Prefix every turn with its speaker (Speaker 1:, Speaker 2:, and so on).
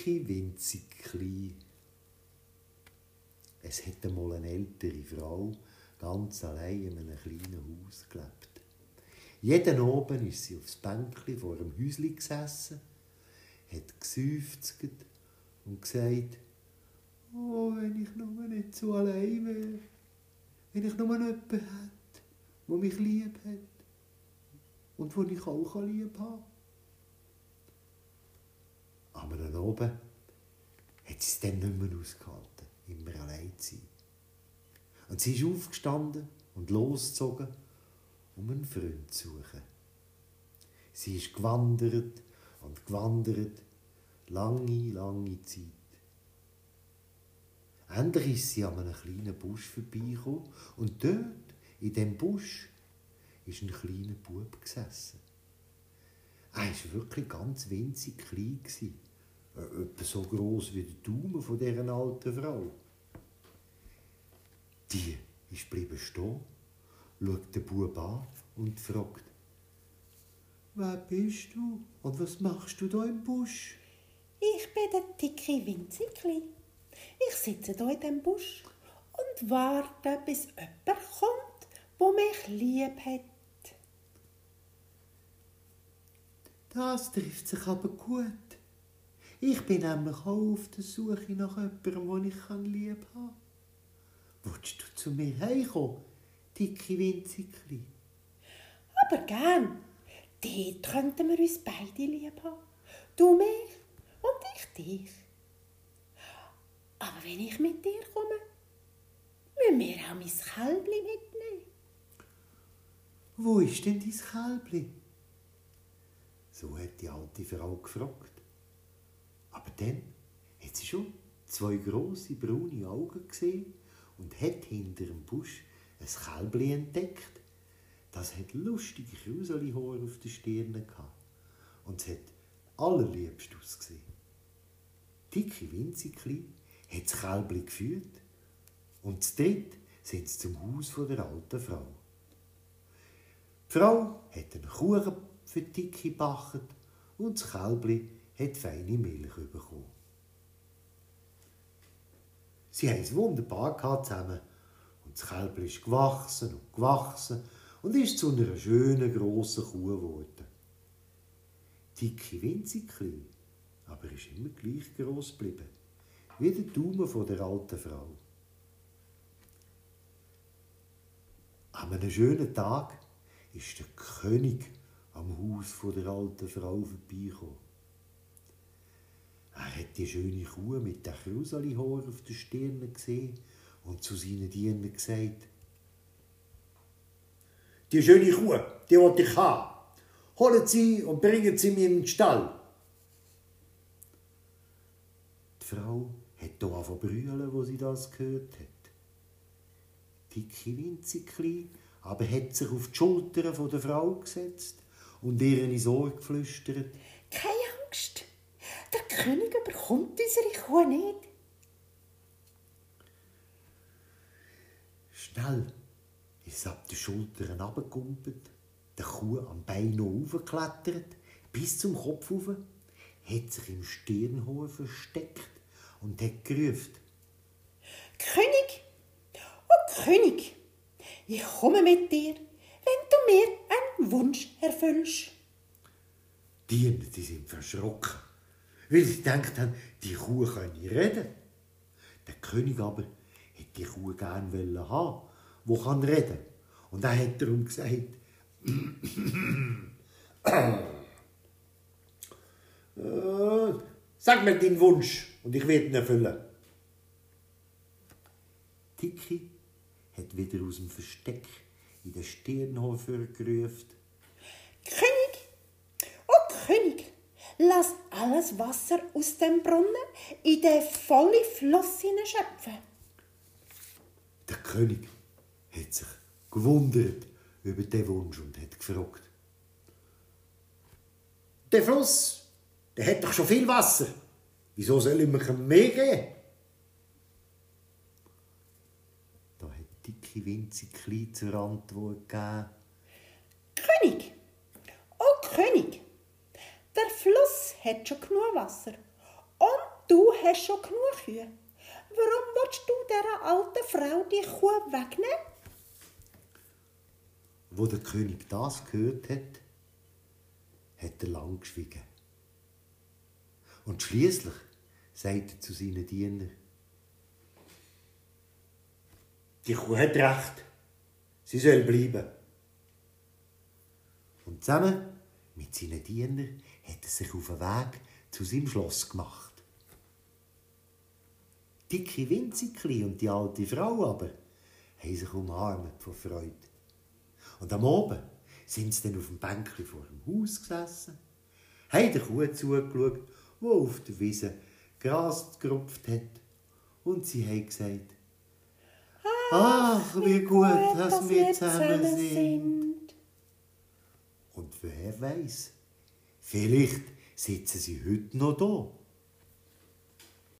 Speaker 1: dicke, winzig klein. Es hat einmal eine ältere Frau ganz allein in einem kleinen Haus gelebt. Jeden Abend ist sie aufs Bänkli vor dem Häuschen gesessen, hat geseufzt und gesagt, oh, wenn ich nur nicht so allein wäre, wenn ich nur jemanden hätte, der mich lieb hat und den ich auch lieb habe dann oben hat sie es dann nicht mehr ausgehalten, immer allein zu sein. Und sie ist aufgestanden und losgezogen, um einen Freund zu suchen. Sie ist gewandert und gewandert, lange, lange Zeit. Endlich ist sie an einem kleinen Busch vorbeigekommen und dort, in dem Busch, ist ein kleiner Bub gesessen. Er war wirklich ganz winzig klein. Äh, etwa so groß wie der Daumen von dieser alten Frau. Die ist geblieben stehen, schaut den Bub an und fragt, Wer bist du und was machst du da im Busch?
Speaker 2: Ich bin der dicke Winzigli. Ich sitze hier in dem Busch und warte, bis jemand kommt, wo mich lieb hat.
Speaker 1: Das trifft sich aber gut. Ich bin nämlich auch auf der Suche nach jemandem, den ich lieb haben kann. Willst du zu mir heimkommen, dicke Winzigli?
Speaker 2: Aber gern. Dort könnten wir uns beide lieb haben. Du mich und ich dich. Aber wenn ich mit dir komme, müssen wir auch mein Kälbli mitnehmen.
Speaker 1: Wo ist denn dein Kälbli? So hat die alte Frau gefragt. Dann hat sie schon zwei große braune Augen gesehen und hat hinter dem Busch ein Kälbli entdeckt. Das hat lustige Kruselihaare auf den Stirn gehabt. Und es hat allerliebst ausgesehen. Dicke Winzigli hat das Kälbli geführt und zu dritt sind sie zum Haus der alten Frau. Die Frau hat einen Kuchen für Dicke gebacken und das Kälbli hat feine Milch bekommen. Sie haben es wunderbar zusammen und das Kälbli ist gewachsen und gewachsen und ist zu einer schönen grossen Kuh geworden. Dicke winzig klein, aber ist immer gleich gross geblieben, wie der Daumen von der alten Frau. An einem schönen Tag ist der König am Haus der alten Frau vorbeigekommen. Er hat die schöne Kuh mit der Kruselihaar auf der Stirn gesehen und zu seinen Dienern gesagt, die schöne Kuh, die wollte ich haben. Holen Sie und bringen Sie mir in den Stall. Die Frau hat hier angefangen brüllen, wo sie das gehört hat. Dicke winzig klein, aber hat sich auf die Schultern der Frau gesetzt und ihr in Sorge geflüstert.
Speaker 2: Keine der König bekommt unsere Kuh nicht.
Speaker 1: Schnell ist ab den Schultern runtergekumpelt, der Kuh am Bein noch aufgeklettert, bis zum Kopf rauf, hat sich im Stirnhaar versteckt und hat gerufen.
Speaker 2: König, oh König, ich komme mit dir, wenn du mir einen Wunsch erfüllst.
Speaker 1: Die Diener, die sind verschrocken, weil sie gedacht haben, die Kuh könne reden. Der König aber hätte die Kuh gerne haben wo kann reden. Und er hat darum gesagt, sag mir deinen Wunsch und ich werde ihn erfüllen. Tiki hat wieder aus dem Versteck in den Stirnhof gerufen.
Speaker 2: König, oh König, lass alles Wasser aus dem Brunnen in den vollen Fluss schöpfen.
Speaker 1: Der König hat sich gewundert über den Wunsch und hat gefragt. Der Fluss, der hat doch schon viel Wasser. Wieso soll ich mir mehr geben? Da hat dicke winzig klein zur Antwort gegeben.
Speaker 2: König, oh König, der Fluss hat schon genug Wasser und hast schon genug Kühe. Warum willst du dieser alten Frau die Kuh wegnehmen?
Speaker 1: Wo der König das gehört hat, hat er lang geschwiegen. Und schließlich sagte er zu seinen Dienern, die Kuh hat recht, sie soll bleiben. Und zusammen mit seinen Dienern er sich auf den Weg zu seinem Schloss gemacht. Dicke Winzigli und die alte Frau aber haben sich umarmt vor Freude. Und am Abend sind sie dann auf dem Bänkchen vor dem Haus gesessen, haben der Kuh zugeschaut, die auf der Wiese Gras gerupft hat. Und sie haben gesagt, Ach, wie gut, dass wir zusammen sind. Und wer weiß, vielleicht sitzen sie heute noch da